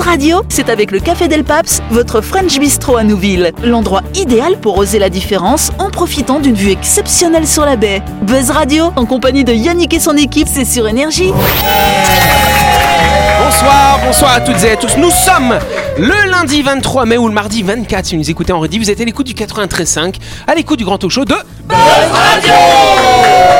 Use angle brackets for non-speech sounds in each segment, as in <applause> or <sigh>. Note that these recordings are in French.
Radio, c'est avec le Café Del Paps, votre French Bistro à Nouville. L'endroit idéal pour oser la différence en profitant d'une vue exceptionnelle sur la baie. Buzz Radio, en compagnie de Yannick et son équipe, c'est sur Énergie. Bonsoir, bonsoir à toutes et à tous. Nous sommes le lundi 23 mai ou le mardi 24 si vous nous écoutez en redit. Vous êtes à l'écoute du 93.5, à l'écoute du grand talk show de Buzz Radio.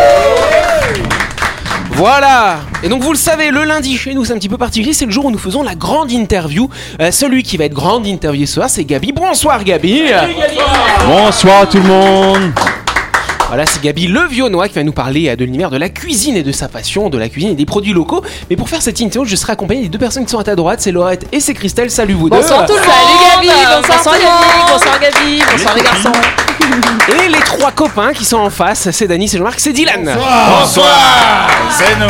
Voilà Et donc vous le savez, le lundi chez nous c'est un petit peu particulier, c'est le jour où nous faisons la grande interview. Euh, celui qui va être grande interview ce soir c'est Gabi. Bonsoir Gabi Bonsoir tout le monde voilà, c'est Gabi Le Vionnois qui va nous parler euh, de l'univers de la cuisine et de sa passion, de la cuisine et des produits locaux. Mais pour faire cette interview, je serai accompagné des deux personnes qui sont à ta droite, c'est Laurette et c'est Christelle. Salut vous deux Bonsoir tout le monde Salut Gabi, bonsoir, bonsoir tout monde. bonsoir Gabi, bonsoir les garçons. <laughs> Et les trois copains qui sont en face, c'est Dany, c'est Jean-Marc, c'est Dylan Bonsoir C'est nous,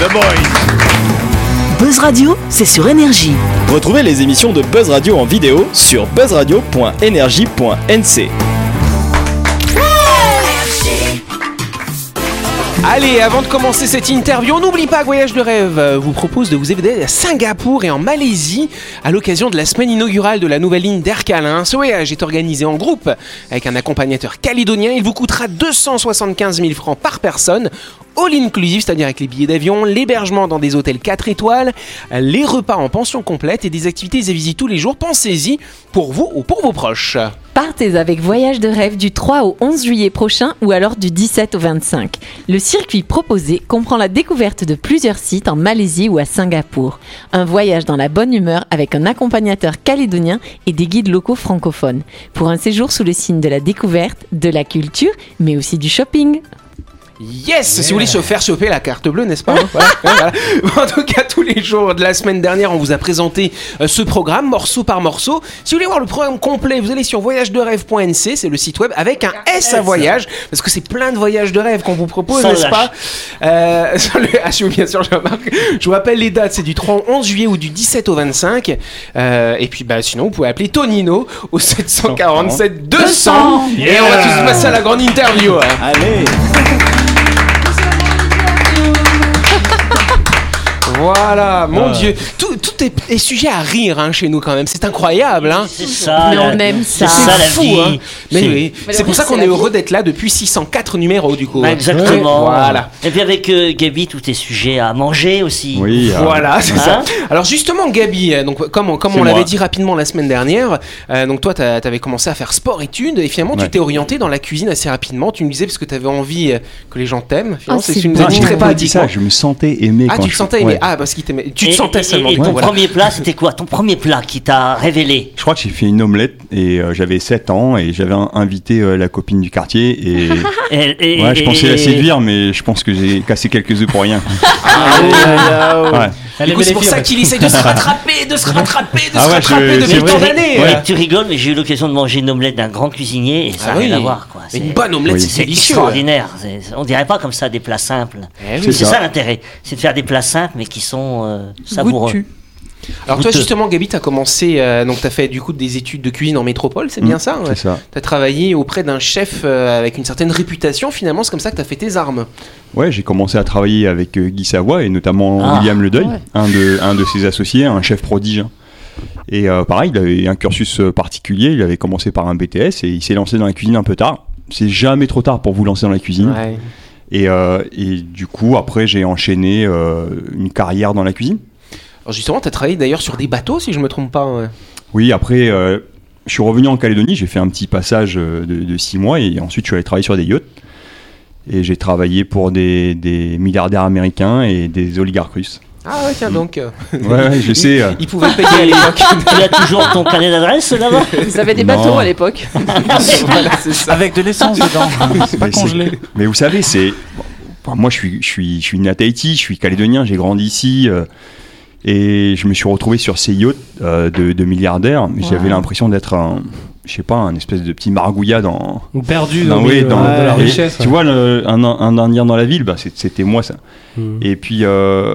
The Boys Buzz Radio, c'est sur Énergie. Retrouvez les émissions de Buzz Radio en vidéo sur buzzradio.energie.nc. Allez, avant de commencer cette interview, on n'oublie pas Voyage de rêve euh, vous propose de vous évader à Singapour et en Malaisie à l'occasion de la semaine inaugurale de la nouvelle ligne d'Air Calin. Ce voyage est organisé en groupe avec un accompagnateur calédonien. Il vous coûtera 275 000 francs par personne. All inclusive, c'est-à-dire avec les billets d'avion, l'hébergement dans des hôtels 4 étoiles, les repas en pension complète et des activités et visites tous les jours. Pensez-y pour vous ou pour vos proches. Partez avec Voyage de rêve du 3 au 11 juillet prochain ou alors du 17 au 25. Le circuit proposé comprend la découverte de plusieurs sites en Malaisie ou à Singapour. Un voyage dans la bonne humeur avec un accompagnateur calédonien et des guides locaux francophones. Pour un séjour sous le signe de la découverte, de la culture, mais aussi du shopping. Yes, si vous voulez se faire choper la carte bleue, n'est-ce pas <laughs> Voilà, voilà. En tout cas, tous les jours de la semaine dernière, on vous a présenté euh, ce programme morceau par morceau. Si vous voulez voir le programme complet, vous allez sur voyagederêve.nc, c'est le site web avec un S à voyage, parce que c'est plein de voyages de rêve qu'on vous propose, n'est-ce pas euh, <laughs> le bien sûr, je. Je vous rappelle les dates, c'est du 3 au 11 juillet ou du 17 au 25. Euh, et puis, bah, sinon, vous pouvez appeler Tonino au 747 200. Et on va tous passer à la grande interview. hein. Allez Voilà, mon Ah. Dieu. Tout, tout est, est sujet à rire hein, chez nous quand même. C'est incroyable. Hein. C'est ça. Mais on aime ça. C'est ça la fou, vie. hein. Mais C'est- oui, c'est pour ça qu'on est heureux d'être là depuis 604 numéros du coup. Bah, exactement. Voilà. Et puis avec euh, Gabi, tout est sujet à manger aussi. Oui, euh, Voilà, c'est ça. Alors justement, Gabi, euh, donc comme, on l'avait dit rapidement la semaine dernière, euh, donc toi, tu avais commencé à faire sport-études et finalement, tu t'es orienté dans la cuisine assez rapidement. Tu me disais parce que tu avais envie euh, que les gens t'aiment. Ah, c'est ce que c'est tu nous as bon. dit très pas dit ça, je me sentais aimé Ah, quand tu te sentais aimé. ouais. Ah, parce qu'il t'aimait. Tu te sentais et- seulement. Et, du coup, ton voilà. Premier plat, c'était quoi Ton premier plat qui t'a révélé Je crois que j'ai fait une omelette et euh, j'avais 7 ans et j'avais invité euh, la copine du quartier et <laughs> Et- et- ouais, je pensais et- la séduire mais je pense que j'ai cassé quelques œufs pour rien. <laughs> Ouais. Du coup, c'est pour ça qu'il essaye de se <laughs> rattraper, de se rattraper, de Ah se ouais, rattraper je- depuis tant d'années. Tu rigoles, mais j'ai eu l'occasion de manger une omelette d'un grand cuisinier et ça Ah n'a rien oui. à voir. Quoi. Une bonne omelette, Oui. c'est C'est délicieux. extraordinaire. C'est- On dirait pas comme ça des plats simples. Eh oui. C'est C'est ça, ça. l'intérêt, c'est de faire des plats simples mais qui sont euh, savoureux. Alors toi justement Gabi, tu as commencé, euh, donc tu as fait du coup des études de cuisine en métropole, c'est bien Mm, ça C'est ça. Tu as travaillé auprès d'un chef euh, avec une certaine réputation, finalement c'est comme ça que tu as fait tes armes. Ouais, j'ai commencé à travailler avec euh, Guy Savoie et notamment Ah, William Ledeuil, ouais. un, de, un de ses associés, un chef prodige. Et euh, pareil, il avait un cursus particulier, il avait commencé par un BTS et il s'est lancé dans la cuisine un peu tard. C'est jamais trop tard pour vous lancer dans la cuisine. Ouais. Et, euh, et du coup, après, j'ai enchaîné euh, une carrière dans la cuisine. Alors justement, tu as travaillé d'ailleurs sur des bateaux si je me trompe pas. ouais. Oui, après, euh, je suis revenu en Calédonie, j'ai fait un petit passage euh, de, de six mois et ensuite je suis allé travailler sur des yachts. Et j'ai travaillé pour des, des milliardaires américains et des oligarques russes. Ah ouais tiens donc. euh, Ouais, ouais, je <laughs> sais. euh, Ils pouvaient payer à l'époque. <laughs> Tu as toujours ton carnet d'adresse là-bas? Vous avez des Non. bateaux à l'époque. <laughs> voilà. Avec de l'essence dedans. C'est pas mais congelé. Mais vous savez, c'est. bon, moi, je suis, je, suis, je suis né à Tahiti, je suis calédonien, j'ai grandi ici. euh, et je me suis retrouvé sur ces yachts euh, de, de milliardaires. mais J'avais Ouais. l'impression d'être un. je sais pas, un espèce de petit margouillat dans. Ou perdu dans, dans, oui, milieu, dans- de la et richesse. Tu vois, le- un, un Indien dans la ville, bah, c'était moi ça. Hmm. Et puis, euh,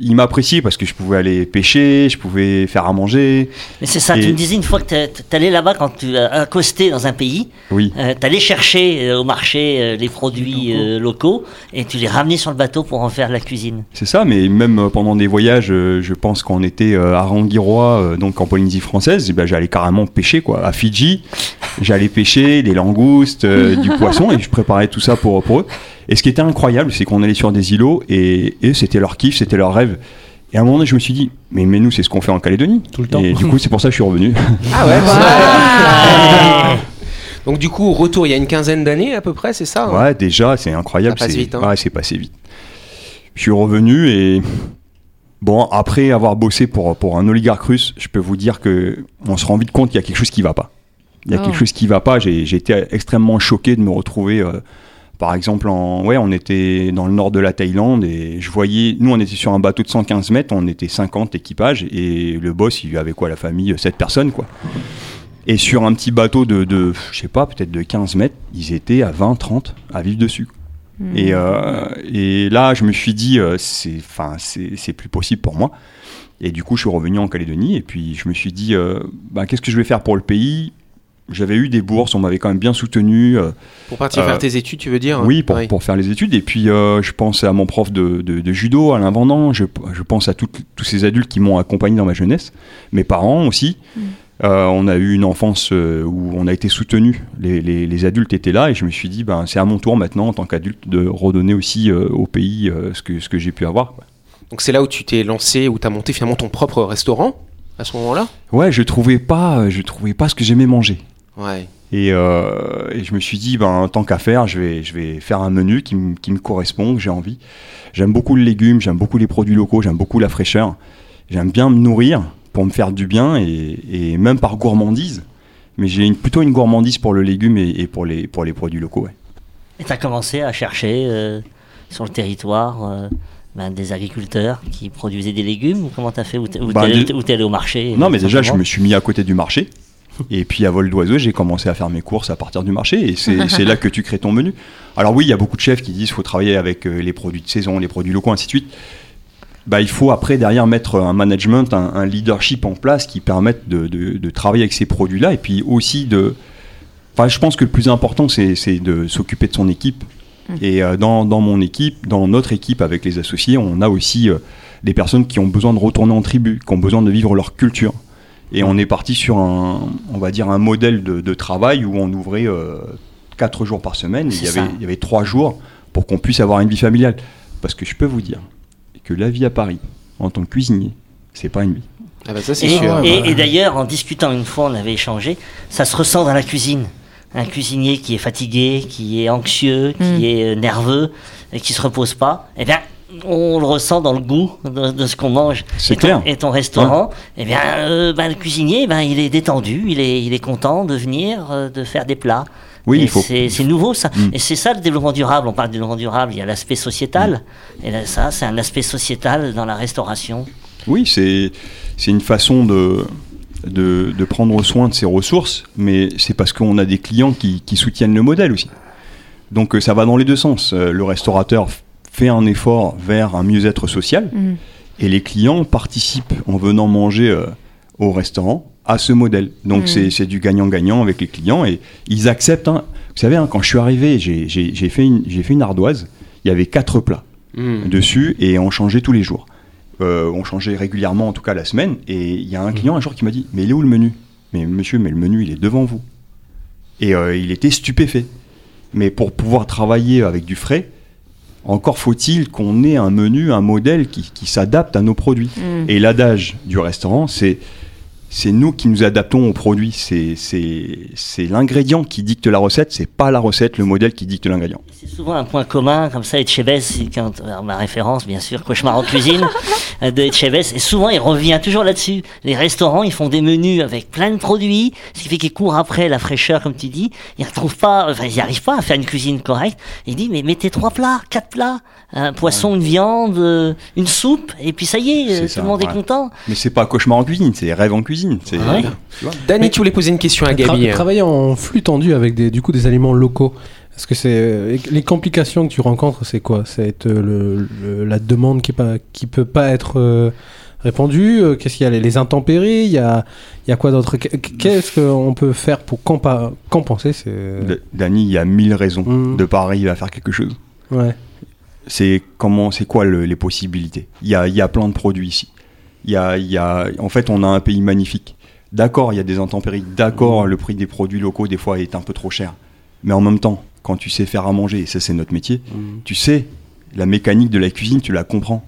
il m'appréciait parce que je pouvais aller pêcher, je pouvais faire à manger. Mais c'est ça, Et- tu me disais une fois que t'allais là-bas quand tu as accosté dans un pays, Oui. euh, t'allais chercher euh, au marché euh, les produits euh, locaux et tu les ramenais sur le bateau pour en faire la cuisine. C'est ça, mais même pendant des voyages, euh, je pense qu'on était euh, à Rangiroa, euh, donc en Polynésie française, ben, j'allais carrément pêcher quoi. À Fidji, j'allais pêcher des langoustes, euh, du <laughs> poisson, et je préparais tout ça pour, pour eux. Et ce qui était incroyable, c'est qu'on allait sur des îlots, et, et c'était leur kiff, c'était leur rêve. Et à un moment donné, je me suis dit, mais, mais nous, c'est ce qu'on fait en Calédonie. Tout le temps. Et du coup, c'est pour ça que je suis revenu. Ah ouais, <laughs> Donc du coup, retour il y a une quinzaine d'années à peu près, c'est ça hein? Ouais, déjà, c'est incroyable. Ça passe c'est- vite, hein. Ouais, c'est passé vite. Je suis revenu et bon, après avoir bossé pour, pour un oligarque russe, je peux vous dire que on se rend vite compte qu'il y a quelque chose qui va pas. Il y a Oh. quelque chose qui va pas. J'ai j'ai été extrêmement choqué de me retrouver. euh, par exemple, en, ouais, on était dans le nord de la Thaïlande et je voyais, nous on était sur un bateau de 115 mètres, on était 50 équipages et le boss il avait quoi la famille 7 personnes quoi. Et sur un petit bateau de, de je sais pas, peut-être de 15 mètres, ils étaient à 20, 30 à vivre dessus. Et, euh, et là, je me suis dit, euh, c'est, enfin, c'est, c'est plus possible pour moi. Et du coup, je suis revenu en Calédonie. Et puis, je me suis dit, euh, bah, qu'est-ce que je vais faire pour le pays? J'avais eu des bourses, on m'avait quand même bien soutenu. euh, Pour partir Euh, faire tes études, tu veux dire oui, pour, Ouais. pour faire les études. Et puis, euh, je pense à mon prof de, de- de judo, Alain Vendant. Je, je pense à toutes- tous ces adultes qui m'ont accompagné dans ma jeunesse. Mes parents aussi. Euh, on a eu une enfance euh, où on a été soutenu. Les, les- les adultes étaient là et je me suis dit, ben, c'est à mon tour maintenant, en tant qu'adulte, de redonner aussi euh, au pays euh, ce que, ce que j'ai pu avoir. quoi. Donc c'est là où tu t'es lancé, où tu as monté finalement ton propre restaurant à ce moment-là? Ouais, je trouvais pas, je trouvais pas ce que j'aimais manger. Ouais. Et, euh, et je me suis dit, ben, tant qu'à faire, je vais, je vais faire un menu qui, me- qui me correspond, que j'ai envie. J'aime beaucoup le légume, j'aime beaucoup les produits locaux, j'aime beaucoup la fraîcheur. J'aime bien me nourrir pour me faire du bien et, et même par gourmandise. Mais j'ai une- plutôt une gourmandise pour le légume et, et pour, les, pour les produits locaux. ouais. Et tu as commencé à chercher euh, sur le territoire euh, ben, des agriculteurs qui produisaient des légumes? Ou comment tu as fait? Ou t'es t'es allé- au marché Non, mais déjà, je me suis mis à côté du marché. Et puis à vol d'oiseau, j'ai commencé à faire mes courses à partir du marché. Et c'est <laughs> là que tu crées ton menu. Alors oui, il y a beaucoup de chefs qui disent qu'il faut travailler avec euh, les produits de saison, les produits locaux, ainsi de suite. Bah, il faut après derrière mettre un management, un, un leadership en place qui permette de, de- de travailler avec ces produits-là. Et puis aussi de... Enfin, je pense que le plus important, c'est c'est de s'occuper de son équipe. Et euh, dans, dans mon équipe, dans notre équipe avec les associés, on a aussi euh, des personnes qui ont besoin de retourner en tribu, qui ont besoin de vivre leur culture. Et on est parti sur un, on va dire, un modèle de, de travail où on ouvrait euh, quatre jours par semaine. Et il, y avait, il y avait trois jours pour qu'on puisse avoir une vie familiale. Parce que je peux vous dire que la vie à Paris, en tant que cuisinier, c'est pas une vie. Ah bah ça Et, sûr. et- et d'ailleurs, en discutant une fois, on avait échangé, ça se ressent dans la cuisine. Un cuisinier qui est fatigué, qui est anxieux, qui Mm. est euh, nerveux et qui se repose pas, eh bien, on le ressent dans le goût de, de ce qu'on mange. C'est ton, clair. Et ton restaurant, eh bien, euh, ben, le cuisinier, ben, il est détendu, il est, il est content de venir, euh, de faire des plats. Oui, Et il faut. C'est nouveau ça. Mm. Et c'est ça le développement durable. On parle de développement durable, il y a l'aspect sociétal. Mm. Et là, ça, c'est un aspect sociétal dans la restauration. Oui, c'est une façon de, de, de prendre soin de ses ressources, mais c'est parce qu'on a des clients qui, qui soutiennent le modèle aussi. Donc euh, ça va dans les deux sens. Le restaurateur fait un effort vers un mieux-être social, Mm. et les clients participent en venant manger euh, au restaurant à ce modèle. Donc Mm. c'est c'est du gagnant-gagnant avec les clients, et ils acceptent. hein. Vous savez, hein, quand je suis arrivé, j'ai fait, une- j'ai fait une ardoise, il y avait quatre plats Hmm. dessus et on changeait tous les jours. Euh, on changeait régulièrement, en tout cas la semaine. Et il y a un client un jour qui m'a dit Mais il est où le menu? Mais monsieur, mais le menu, il est devant vous. Et euh, il était stupéfait. Mais pour pouvoir travailler avec du frais, encore faut-il qu'on ait un menu, un modèle qui, qui s'adapte à nos produits. Mm. Et l'adage du restaurant, c'est c'est nous qui nous adaptons aux produits. C'est l'ingrédient qui dicte la recette, c'est pas la recette, le modèle qui dicte l'ingrédient. C'est souvent un point commun, comme ça, Etchebest, c'est quand, ma référence, bien sûr, Cauchemar en cuisine, <laughs> de Etchebest, et souvent il revient toujours là-dessus. Les restaurants, ils font des menus avec plein de produits, ce qui fait qu'ils courent après la fraîcheur, comme tu dis, ils retrouvent pas, enfin, ils n'y arrivent pas à faire une cuisine correcte. Il dit, mais mettez trois plats, quatre plats, un poisson, une viande, euh, une soupe, et puis ça y est, euh, C'est tout ça, le monde est content. Mais c'est pas cauchemar en cuisine, c'est rêve en cuisine. C'est ouais tu voulais poser une question à Tra- Gabi. travailler en flux tendu avec des, du coup, des aliments locaux. Est-ce que c'est euh, les complications que tu rencontres, c'est quoi? C'est euh, le, le- la demande qui, est pas, qui peut pas être euh, répondue. euh, Qu'est-ce qu'il y a? Les, intempéries Il y a, il y a quoi d'autre? Qu'est- Qu'est-ce qu'on peut faire pour compa- compenser c'est D- Dany, il y a mille raisons Mm. de pas arriver à faire quelque chose. ouais. c'est comment c'est quoi le- les possibilités? Il y a, il y a plein de produits ici il y a, il y a, en fait on a un pays magnifique d'accord il y a des intempéries d'accord le prix des produits locaux des fois est un peu trop cher mais en même temps quand tu sais faire à manger et ça c'est notre métier tu sais la mécanique de la cuisine tu la comprends.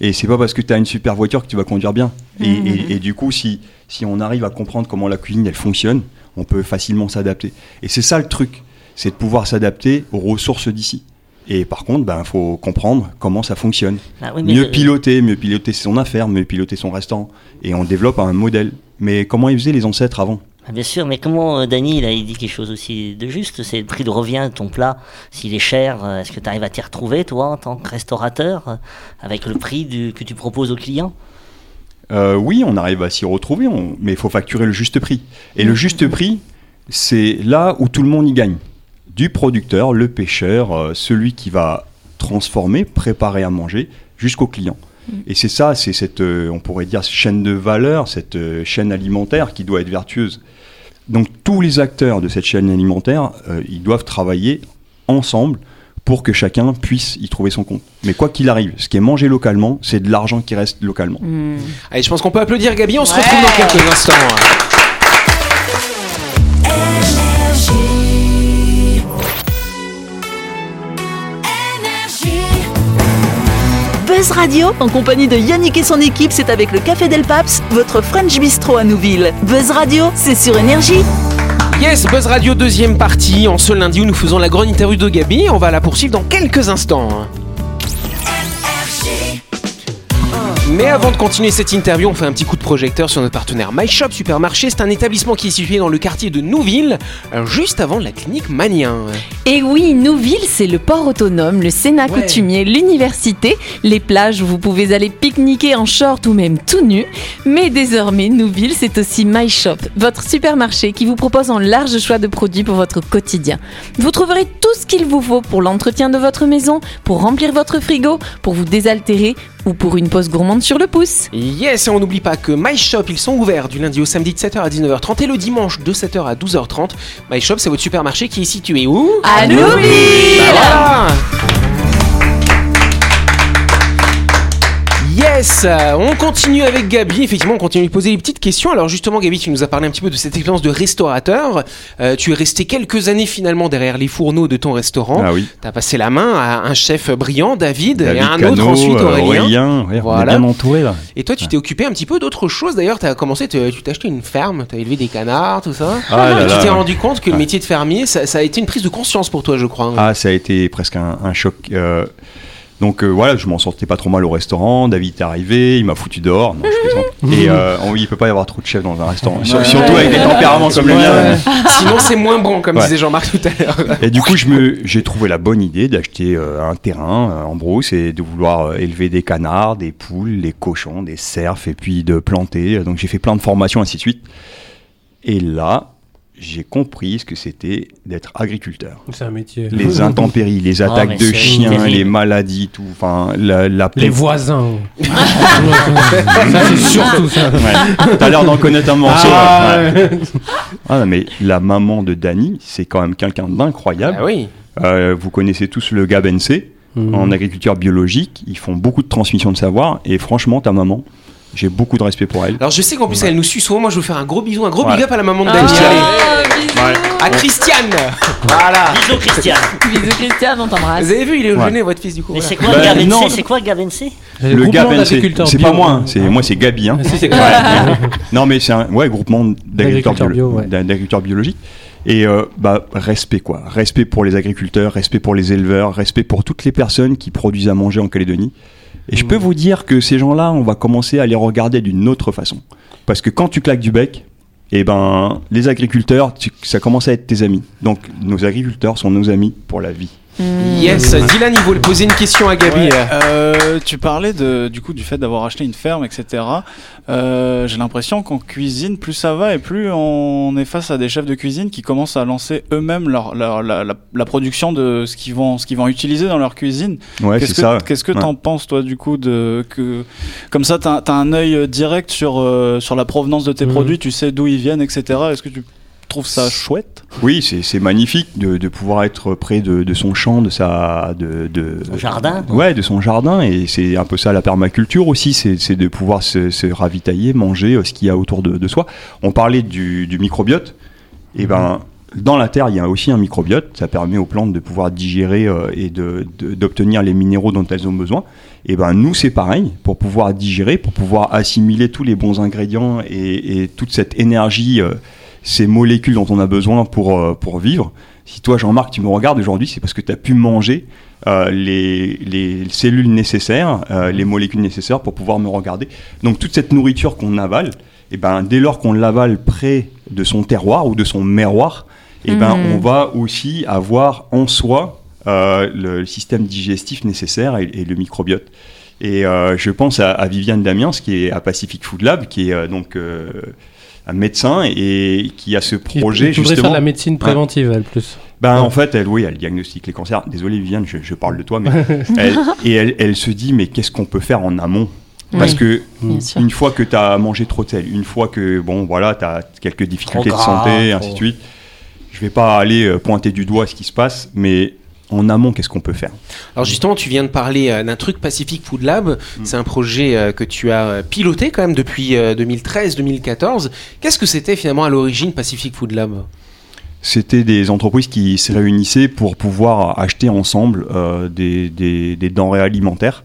Et c'est pas parce que tu as une super voiture que tu vas conduire bien. Et, et- et du coup si, si on arrive à comprendre comment la cuisine elle fonctionne on peut facilement s'adapter. Et c'est ça le truc c'est de pouvoir s'adapter aux ressources d'ici. Et par contre, ben, faut comprendre comment ça fonctionne. Ah oui, mieux je- piloter, mieux piloter son affaire, mieux piloter son restaurant. Et on développe un modèle. Mais comment ils faisaient les ancêtres avant? Bien sûr, mais comment euh, Dany, il dit quelque chose aussi de juste, c'est le prix de revient de ton plat. S'il est cher, euh, est-ce que tu arrives à t'y retrouver, toi, en tant que restaurateur, euh, avec le prix que tu proposes aux clients Euh, Oui, on arrive à s'y retrouver, mais il faut facturer le juste prix. Et le juste prix, c'est là où tout le monde y gagne. Du producteur, le pêcheur, celui qui va transformer, préparer à manger, jusqu'au client. Et c'est ça, c'est cette, euh, on pourrait dire, chaîne de valeur, cette euh, chaîne alimentaire qui doit être vertueuse. Donc tous les acteurs de cette chaîne alimentaire, euh, ils doivent travailler ensemble pour que chacun puisse y trouver son compte. Mais quoi qu'il arrive, ce qui est mangé localement, c'est de l'argent qui reste localement. Allez, je pense qu'on peut applaudir Gabi. On se retrouve dans quelques instants. Radio, en compagnie de Yannick et son équipe, c'est avec le Café Del Paps, votre French Bistro à Nouville. Buzz Radio, c'est sur Énergie. Yes, Buzz Radio deuxième partie. En ce lundi où nous faisons la grande interview de Gabi, on va la poursuivre dans quelques instants. Mais avant de continuer cette interview, on fait un petit coup de projecteur sur notre partenaire MyShop Supermarché. C'est un établissement qui est situé dans le quartier de Nouville, euh, juste avant la clinique Manien. Et oui, Nouville, c'est le port autonome, le Sénat Ouais. coutumier, l'université, les plages où vous pouvez aller pique-niquer en short ou même tout nu. Mais désormais, Nouville, c'est aussi My Shop, votre supermarché qui vous propose un large choix de produits pour votre quotidien. Vous trouverez tout ce qu'il vous faut pour l'entretien de votre maison, pour remplir votre frigo, pour vous désaltérer ou pour une pause gourmande sur le pouce. Yes, et on n'oublie pas que MyShop, ils sont ouverts du lundi au samedi de 7h à 19h30 et le dimanche de 7h à 12h30. MyShop, c'est votre supermarché qui est situé où? À Nouville Bah voilà Yes euh, On continue avec Gabi. Effectivement, on continue de poser les petites questions. Alors justement, Gabi, tu nous as parlé un petit peu de cette expérience de restaurateur. Euh, tu es resté quelques années finalement derrière les fourneaux de ton restaurant. Ah oui. Tu as passé la main à un chef brillant, David, David et à un Cano, autre ensuite, euh, Aurélien. ouais, Voilà. On est bien entouré là. Et toi, tu t'es occupé un petit peu d'autre chose. D'ailleurs, tu as commencé, tu t'es acheté une ferme, tu as élevé des canards, tout ça. Ah là et tu là. t'es rendu compte que le métier de fermier, ça, ça a été une prise de conscience pour toi, je crois. Ah, ça a été presque un, un choc. euh, donc euh, voilà, je m'en sortais pas trop mal au restaurant. David est arrivé, il m'a foutu dehors. Non, je plaisante. <laughs> Et euh, on- il peut pas y avoir trop de chefs dans un restaurant. Sur- Surtout avec des tempéraments comme le mien. Sinon, c'est moins bon, comme Ouais. disait Jean-Marc tout à l'heure. Et du coup, je me, j'ai trouvé la bonne idée d'acheter euh, un terrain euh, en brousse et de vouloir euh, élever des canards, des poules, des cochons, des cerfs et puis de planter. Donc j'ai fait plein de formations, ainsi de suite. Et là, j'ai compris ce que c'était d'être agriculteur. C'est un métier. Les <laughs> intempéries, les Ah, attaques de chiens, terrible. les maladies, tout. Enfin, la, la Les voisins. <laughs> <laughs> ça, c'est surtout ça. Ouais. T'as l'air d'en connaître un morceau. Ah, ouais. ouais. Ah, non, mais la maman de Dany, c'est quand même quelqu'un d'incroyable. Ah oui. Euh, vous connaissez tous le GABNC Mhm. en agriculture biologique. Ils font beaucoup de transmission de savoir. Et franchement, ta maman, j'ai beaucoup de respect pour elle. Alors, je sais qu'en plus, elle nous suit souvent. Moi, je veux faire un gros bisou, un gros Ouais. big up à la maman de Ah, Dany. Allez. Ouais. À Christiane <laughs> Voilà Bisous, Christian. Bisous Christian, on t'embrasse. Vous avez vu, il est Ouais. gêné, votre fils, du coup. Mais voilà. c'est quoi Bah. C'est quoi Le Le c'est pas moi, hein, c'est moi, c'est Gabi. Hein. Ouais. <laughs> non, mais c'est un ouais, groupement bio- ouais. d'agriculteurs biologiques. Et euh, bah, respect quoi. Respect pour les agriculteurs, respect pour les éleveurs, respect pour toutes les personnes qui produisent à manger en Calédonie. Et je peux vous dire que ces gens-là, on va commencer à les regarder d'une autre façon. Parce que quand tu claques du bec, eh ben, les agriculteurs, ça commence à être tes amis. Donc nos agriculteurs sont nos amis pour la vie. Yes, Dylan, il voulait poser une question à Gabi. Ouais, euh, tu parlais de, du coup du fait d'avoir acheté une ferme, etc. Euh, J'ai l'impression qu'en cuisine, plus ça va et plus on est face à des chefs de cuisine qui commencent à lancer eux-mêmes leur, leur- la, la- la production de ce qu'ils vont, ce qu'ils vont utiliser dans leur cuisine. Ouais, c'est Qu'est-ce que ça. qu'est-ce que Ouais. t'en penses toi du coup de que comme ça t'as as un œil direct sur euh, sur la provenance de tes Mhm. produits, tu sais d'où ils viennent, etc. Est-ce que tu trouves ça chouette Oui, c'est magnifique de, de pouvoir être près de, de son champ, de sa, de, de Son jardin, quoi. Ouais, de son jardin, et c'est un peu ça la permaculture aussi, c'est de pouvoir se, se ravitailler, manger euh, ce qu'il y a autour de, de soi. On parlait du, du microbiote, et ben dans la terre il y a aussi un microbiote, ça permet aux plantes de pouvoir digérer euh, et de- de- d'obtenir les minéraux dont elles ont besoin. Et ben nous c'est pareil, pour pouvoir digérer, pour pouvoir assimiler tous les bons ingrédients et, et toute cette énergie, euh, ces molécules dont on a besoin pour, euh, pour vivre. Si toi Jean-Marc tu me regardes aujourd'hui, c'est parce que tu as pu manger euh, les, les cellules nécessaires, euh, les molécules nécessaires pour pouvoir me regarder. Donc toute cette nourriture qu'on avale, et ben, dès lors qu'on l'avale près de son terroir ou de son miroir, et ben, Mhm. on va aussi avoir en soi euh, le système digestif nécessaire et, et le microbiote. Et je pense à, à Viviane Damiens, qui est à Pacific Food Lab, qui est donc un médecin et qui a ce projet qui voudrait justement. faire de la médecine préventive, elle, plus. Ben, en fait, elle, oui, elle diagnostique les cancers. Désolé, Viviane, je, je parle de toi, mais <laughs> elle, et elle, elle se dit, mais qu'est-ce qu'on peut faire en amont? Parce Oui, que sûr. une fois que tu as mangé trop de sel, une fois que bon, voilà, tu as quelques difficultés Trop de santé, gras, ainsi de suite, je vais pas aller euh, pointer du doigt ce qui se passe, mais en amont, qu'est-ce qu'on peut faire Alors justement, tu viens de parler euh, d'un truc Pacific Food Lab. Mm. C'est un projet euh, que tu as euh, piloté quand même depuis 2013-2014. Qu'est-ce que c'était finalement à l'origine Pacific Food Lab? C'était des entreprises qui se réunissaient pour pouvoir acheter ensemble euh, des, des- des denrées alimentaires.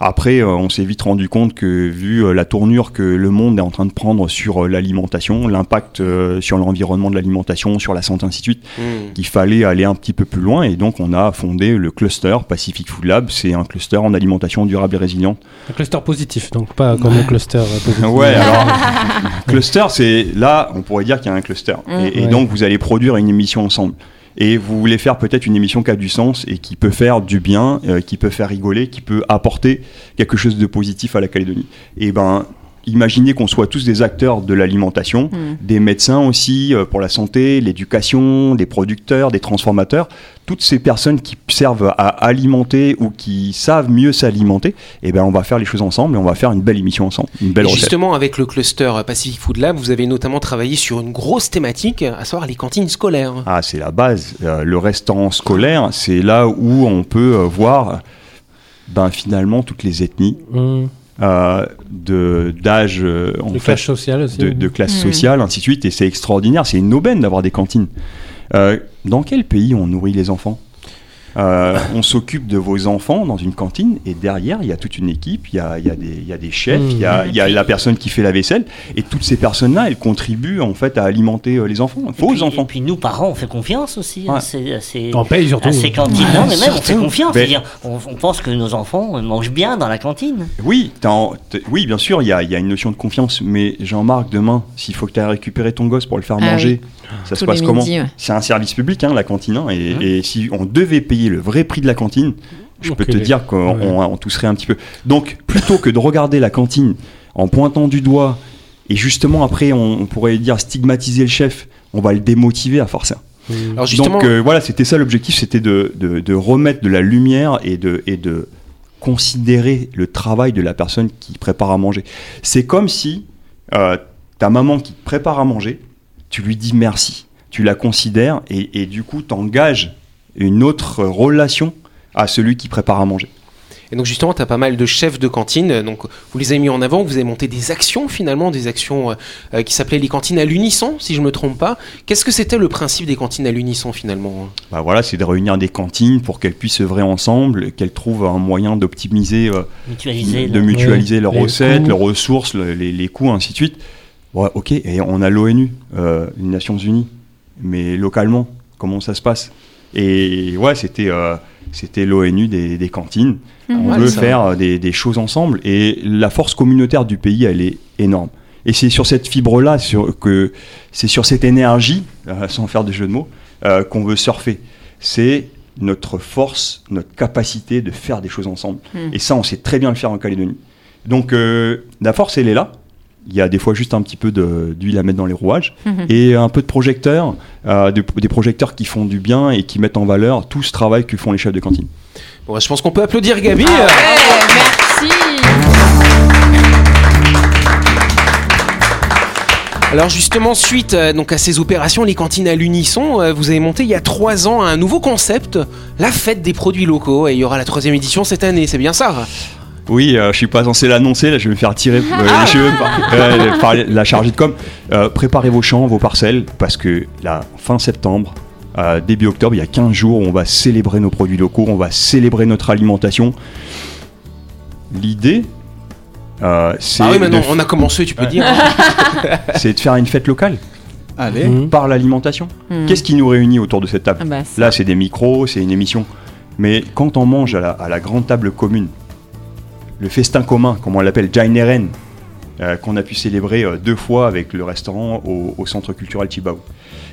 Après, euh, on s'est vite rendu compte que vu euh, la tournure que le monde est en train de prendre sur euh, l'alimentation, l'impact euh, sur l'environnement de l'alimentation, sur la santé, ainsi de suite, Hmm. qu'il fallait aller un petit peu plus loin. Et donc, on a fondé le cluster Pacific Food Lab. C'est un cluster en alimentation durable et résiliente. Un cluster positif, donc pas comme un cluster positif. <laughs> Ouais, alors, <laughs> cluster, c'est là, on pourrait dire qu'il y a un cluster. Et, et Ouais. donc, vous allez produire une émission ensemble. Et vous voulez faire peut-être une émission qui a du sens et qui peut faire du bien, euh, qui peut faire rigoler, qui peut apporter quelque chose de positif à la Calédonie. Et ben, imaginez qu'on soit tous des acteurs de l'alimentation, Mm. des médecins aussi euh, pour la santé, l'éducation, des producteurs, des transformateurs, toutes ces personnes qui servent à alimenter ou qui savent mieux s'alimenter, et ben on va faire les choses ensemble et on va faire une belle émission ensemble, une belle Et recette. justement, avec le cluster euh, Pacific Food Lab, vous avez notamment travaillé sur une grosse thématique, à savoir les cantines scolaires. Ah, c'est la base. Euh, le restaurant scolaire, c'est là où on peut euh, voir ben, finalement toutes les ethnies Hum. Euh, de d'âge euh, en Le fait, clash social aussi. de, de classe Mhm. sociale, ainsi de suite. Et c'est extraordinaire. C'est une aubaine d'avoir des cantines. Euh, dans quel pays on nourrit les enfants? Euh, on s'occupe de vos enfants dans une cantine et derrière il y a toute une équipe, il y a, il y a des, il y a des chefs, il y a, il y a la personne qui fait la vaisselle et toutes ces personnes-là elles contribuent en fait à alimenter euh, les enfants, Et vos puis- enfants. Et puis nous, parents, on fait confiance aussi Ouais. à ces, à ces- On paye surtout. à ces cantines. Non, mais même on fait confiance. On, on pense que nos enfants euh, mangent bien dans la cantine. Oui, oui, bien sûr, il y a, il y a une notion de confiance, mais Jean-Marc, demain, s'il faut que tu ailles récupérer ton gosse pour le faire Ah manger, ça se passe comment ouais. C'est un service public, hein, la cantine, hein, et, et si on devait payer le vrai prix de la cantine, je peux te dire qu'on Ouais. on- on tousserait un petit peu. Donc, plutôt que de regarder la cantine en pointant du doigt, et justement après, on, on pourrait dire stigmatiser le chef, on va le démotiver à force. Hum. Alors justement, Donc euh, voilà, c'était ça l'objectif, c'était de, de- de remettre de la lumière et de, et de considérer le travail de la personne qui prépare à manger. C'est comme si euh, ta maman qui te prépare à manger, tu lui dis merci, tu la considères et, et du coup t'engages une autre relation à celui qui prépare à manger. Et donc justement, tu as pas mal de chefs de cantine, donc vous les avez mis en avant, vous avez monté des actions finalement, des actions euh, euh, qui s'appelaient les cantines à l'unisson, si je me trompe pas. Qu'est-ce que c'était le principe des cantines à l'unisson finalement? Bah voilà, c'est de réunir des cantines pour qu'elles puissent œuvrer ensemble, qu'elles trouvent un moyen d'optimiser euh, Mutualiser. de mutualiser leurs les recettes, coûts. leurs ressources, le- les, les coûts, ainsi de suite. Ouais, ok, et on a l'ONU, euh, les Nations Unies, mais localement, comment ça se passe? Et ouais, c'était euh, c'était l'ONU des, des cantines. On Ouais, veut faire euh, des, des choses ensemble, et la force communautaire du pays, elle est énorme. Et c'est sur cette fibre-là, sur, que c'est sur cette énergie, euh, sans faire de jeu de mots, euh, qu'on veut surfer. C'est notre force, notre capacité de faire des choses ensemble. Mm. Et ça, on sait très bien le faire en Calédonie. Donc euh, la force, elle est là. Il y a des fois juste un petit peu d'huile à mettre dans les rouages Mhm. et un peu de projecteurs, euh, de- des projecteurs qui font du bien et qui mettent en valeur tout ce travail que font les chefs de cantine. Bon, je pense qu'on peut applaudir Gabi. merci. Alors justement, suite euh, donc à ces opérations, les cantines à l'unisson, euh, vous avez monté il y a trois ans un nouveau concept, la fête des produits locaux, et il y aura la troisième édition cette année, c'est bien ça? Oui, euh, je suis pas censé l'annoncer, là je vais me faire tirer euh, les cheveux par, <laughs> euh, par la chargée de com. Euh, préparez vos champs, vos parcelles, parce que là, fin septembre, euh, début octobre, il y a 15 jours, on va célébrer nos produits locaux, on va célébrer notre alimentation. L'idée, euh, c'est Ah oui, de, maintenant on a commencé, tu peux dire. <laughs> c'est de faire une fête locale Allez. Mhm. par l'alimentation. Mm. Qu'est-ce qui nous réunit autour de cette table? Ah bah. Là, c'est des micros, c'est une émission. Mais quand on mange à la, à la grande table commune, le festin commun, comme on l'appelle, Jaineren, euh, qu'on a pu célébrer euh, deux fois avec le restaurant au, au centre culturel Chibao,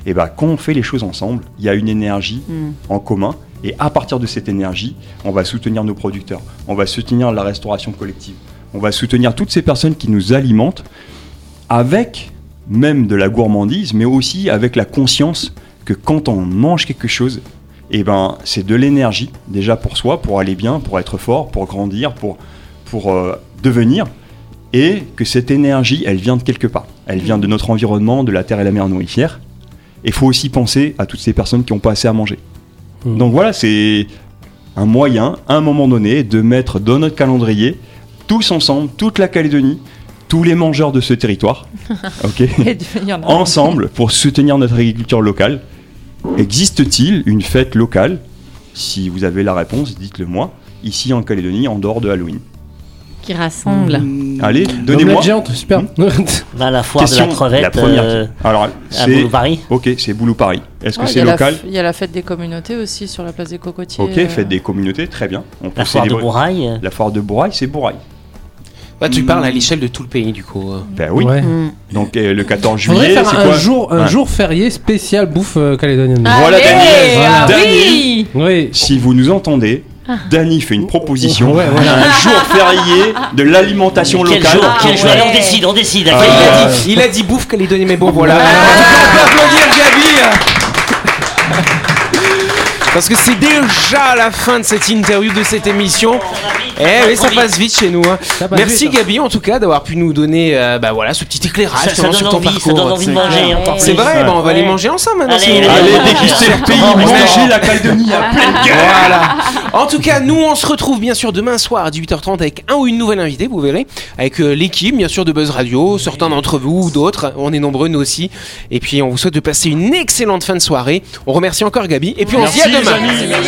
et ben quand on fait les choses ensemble, il y a une énergie Mm. en commun. Et à partir de cette énergie, on va soutenir nos producteurs, on va soutenir la restauration collective, on va soutenir toutes ces personnes qui nous alimentent avec même de la gourmandise, mais aussi avec la conscience que quand on mange quelque chose, eh ben, c'est de l'énergie déjà pour soi, pour aller bien, pour être fort, pour grandir, pour, pour euh, devenir, et que cette énergie, elle vient de quelque part. Elle vient de notre environnement, de la terre et la mer nourricière. Il faut aussi penser à toutes ces personnes qui n'ont pas assez à manger. Mhm. Donc voilà, c'est un moyen, à un moment donné, de mettre dans notre calendrier, tous ensemble, toute la Calédonie, tous les mangeurs de ce territoire, <laughs> ok, ensemble pour soutenir notre agriculture locale. Existe-t-il une fête locale? Si vous avez la réponse, dites-le moi. Ici en Calédonie, en dehors de Halloween. Qui rassemble. Mm. Allez, donnez-moi. géante, super. <laughs> Bah, la foire Question, de la crevette la première. euh, Alors, à c'est Boulou Paris. ok, c'est Boulou Paris. Est-ce que Ouais, c'est local Il y a la fête des communautés aussi sur la place des cocotiers. Ok, euh, fête des communautés, très bien. On peut La foire de Bouraille. euh, La foire de Bouraille, c'est Bouraille. Bah, tu parles à l'échelle de tout le pays du coup. Ben oui. Ouais. Donc euh, le 14 Faudrait juillet, c'est un quoi jour, un Ouais. jour férié spécial bouffe euh, calédonienne. Voilà, Daniel. ah Daniel. oui. Oui. Si vous nous entendez, Dany fait une proposition. Ouais, voilà. Un <laughs> jour férié de l'alimentation Quel locale. jour, quel Ah jour ouais. on décide, on décide. Ah, Il a, dit, il a dit bouffe calédonien, mais bon <laughs> voilà. On peut applaudir Gabi. Parce que c'est déjà la fin de cette interview, de cette émission. Eh oui, ça passe vite chez nous. hein. Ça passe Merci vite, hein. Gabi en tout cas d'avoir pu nous donner euh, bah, voilà, ce petit éclairage Ça, ça justement, donne sur ton envie, ça parcours. donne envie de C'est manger clair. encore plus. C'est vrai, bah, on va Ouais. aller manger ensemble maintenant. Allez, si vous allez, voulez. Allez, déguster le pays, manger la Calédonie à pleine gueule. Voilà. En tout cas, nous, on se retrouve bien sûr demain soir à 18h30 avec un ou une nouvelle invitée, vous verrez, avec euh, l'équipe, bien sûr, de Buzz Radio, certains d'entre vous ou d'autres. On est nombreux, nous aussi. Et puis, on vous souhaite de passer une excellente fin de soirée. On remercie encore Gabi. Et puis, on se dit à Merci, demain. les amis.